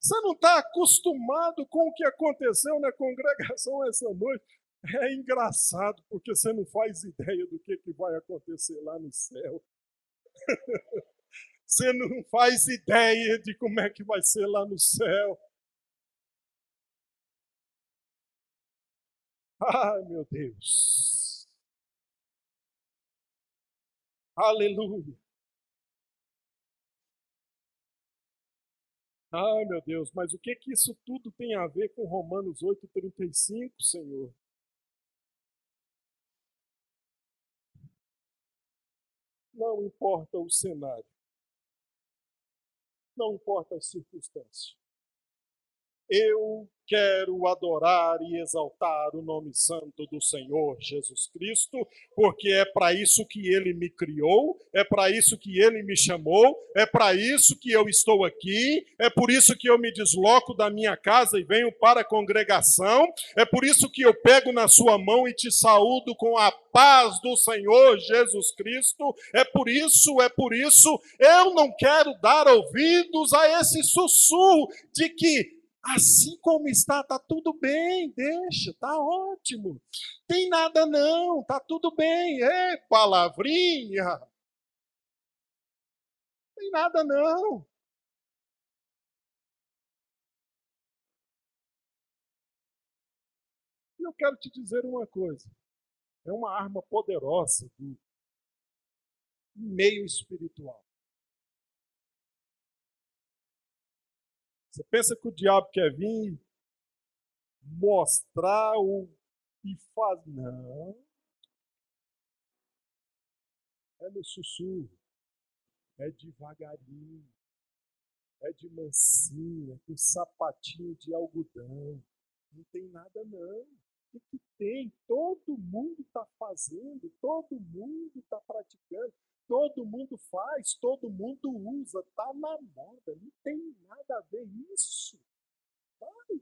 Você não está acostumado com o que aconteceu na congregação essa noite. É engraçado, porque você não faz ideia do que, que vai acontecer lá no céu. você não faz ideia de como é que vai ser lá no céu. Ai, meu Deus. Aleluia. Ai, meu Deus, mas o que que isso tudo tem a ver com Romanos 8:35, Senhor? Não importa o cenário. Não importa as circunstâncias. Eu quero adorar e exaltar o nome santo do Senhor Jesus Cristo, porque é para isso que ele me criou, é para isso que ele me chamou, é para isso que eu estou aqui, é por isso que eu me desloco da minha casa e venho para a congregação, é por isso que eu pego na sua mão e te saúdo com a paz do Senhor Jesus Cristo, é por isso, é por isso, eu não quero dar ouvidos a esse sussurro de que Assim como está, está tudo bem, deixa, está ótimo. Tem nada não, está tudo bem. É palavrinha. Tem nada não. E eu quero te dizer uma coisa. É uma arma poderosa do meio espiritual. Você pensa que o diabo quer vir mostrar o que faz? Não. É no sussurro. É devagarinho. É de mansinho, é com sapatinho de algodão. Não tem nada não. O que, tem? Todo mundo está fazendo, todo mundo está praticando, todo mundo faz, todo mundo usa, está na moda, não tem nada a ver isso. Vai.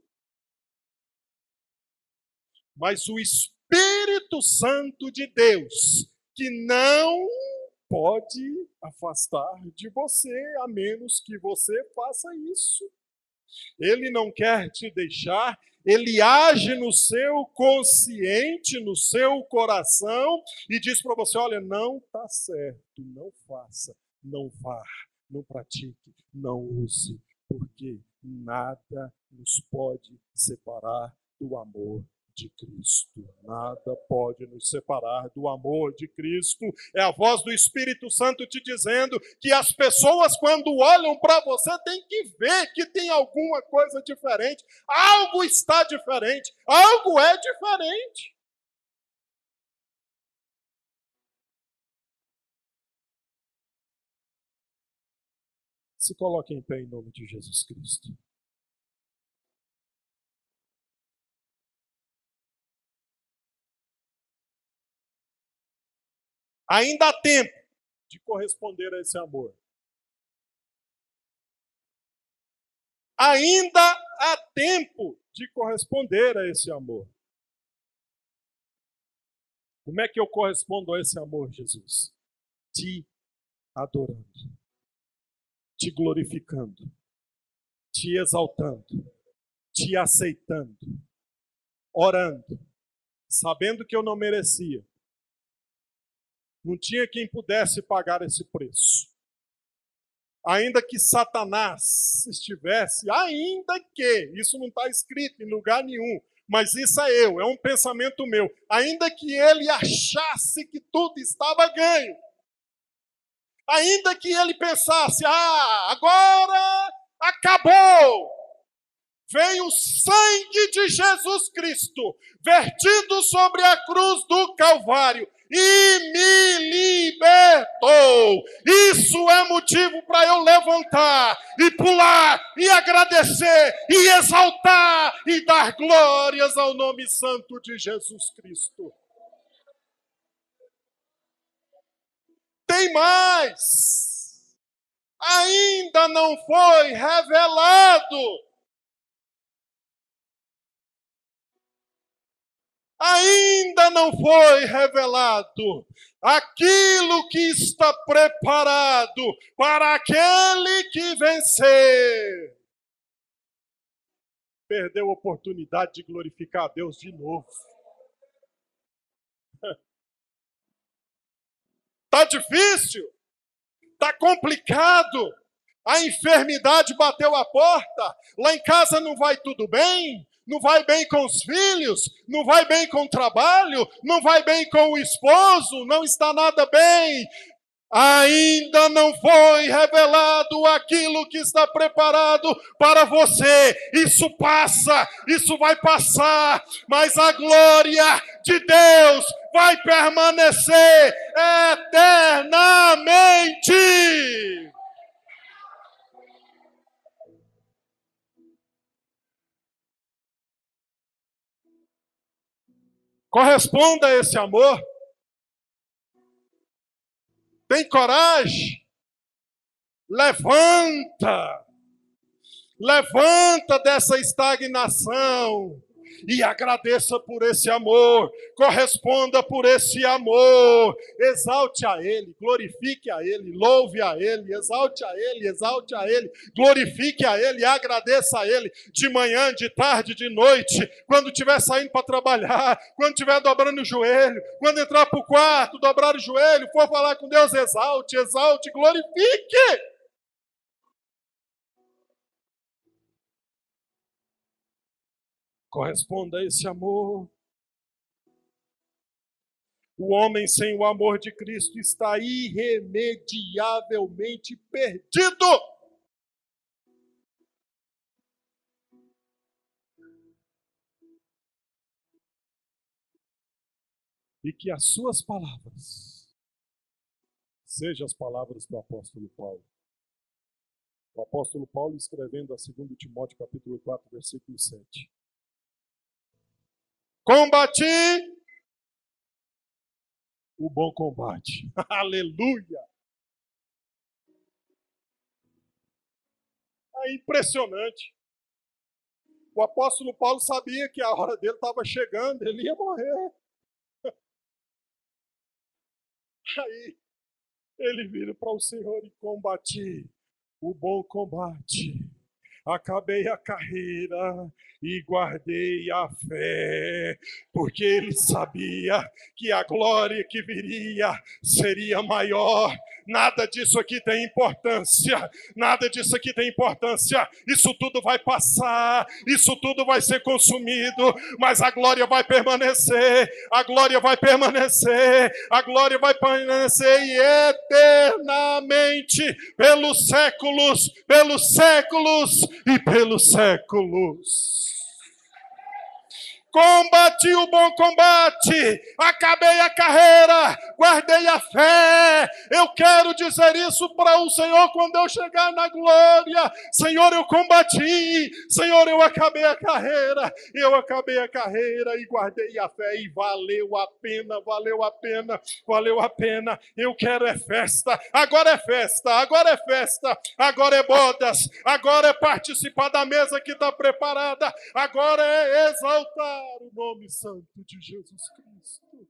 Mas o Espírito Santo de Deus, que não pode afastar de você, a menos que você faça isso. Ele não quer te deixar, ele age no seu consciente, no seu coração e diz para você: olha, não está certo, não faça, não vá, não pratique, não use, porque nada nos pode separar do amor de Cristo. Nada pode nos separar do amor de Cristo. É a voz do Espírito Santo te dizendo que as pessoas, quando olham para você, têm que ver que tem alguma coisa diferente. Algo está diferente. Algo é diferente. Se coloque em pé em nome de Jesus Cristo. Ainda há tempo de corresponder a esse amor. Ainda há tempo de corresponder a esse amor. Como é que eu correspondo a esse amor, Jesus? Te adorando, te glorificando, te exaltando, te aceitando, orando, sabendo que eu não merecia, não tinha quem pudesse pagar esse preço. Ainda que Satanás estivesse, ainda que, isso não está escrito em lugar nenhum, mas isso é eu, é um pensamento meu. Ainda que ele achasse que tudo estava ganho, ainda que ele pensasse, ah, agora acabou, veio o sangue de Jesus Cristo, vertido sobre a cruz do Calvário, e me libertou. Isso é motivo para eu levantar e pular e agradecer e exaltar e dar glórias ao nome santo de Jesus Cristo. Tem mais. Ainda não foi revelado ainda não foi revelado aquilo que está preparado para aquele que vencer. Perdeu a oportunidade de glorificar a Deus de novo. Tá difícil? Tá complicado? A enfermidade bateu a porta? Lá em casa não vai tudo bem? Não vai bem com os filhos, não vai bem com o trabalho, não vai bem com o esposo, não está nada bem. Ainda não foi revelado aquilo que está preparado para você. Isso passa, isso vai passar, mas a glória de Deus vai permanecer eternamente. Corresponda a esse amor. Tem coragem? Levanta. Levanta dessa estagnação e agradeça por esse amor, corresponda por esse amor, exalte a Ele, glorifique a Ele, louve a Ele, exalte a Ele, exalte a Ele, glorifique a Ele, agradeça a Ele, de manhã, de tarde, de noite, quando estiver saindo para trabalhar, quando estiver dobrando o joelho, quando entrar para o quarto, dobrar o joelho, for falar com Deus, exalte, exalte, glorifique. Corresponda a esse amor. O homem sem o amor de Cristo está irremediavelmente perdido. E que as suas palavras sejam as palavras do apóstolo Paulo. O apóstolo Paulo escrevendo a 2 Timóteo capítulo 4, versículo 7. Combati o bom combate. Aleluia! É impressionante. O apóstolo Paulo sabia que a hora dele estava chegando, ele ia morrer. Aí ele vira para o Senhor e combati o bom combate. Acabei a carreira, e guardei a fé, porque ele sabia que a glória que viria seria maior. Nada disso aqui tem importância, nada disso aqui tem importância. Isso tudo vai passar, isso tudo vai ser consumido, mas a glória vai permanecer, a glória vai permanecer, a glória vai permanecer e eternamente, pelos séculos, pelos séculos e pelos séculos. Combati o bom combate, acabei a carreira, guardei a fé. Eu quero dizer isso para o Senhor quando eu chegar na glória. Senhor, eu combati, Senhor, eu acabei a carreira, eu acabei a carreira e guardei a fé. E valeu a pena, valeu a pena, valeu a pena. Eu quero é festa, agora é festa, agora é festa, agora é bodas, agora é participar da mesa que está preparada, agora é exaltar o nome santo de Jesus Cristo.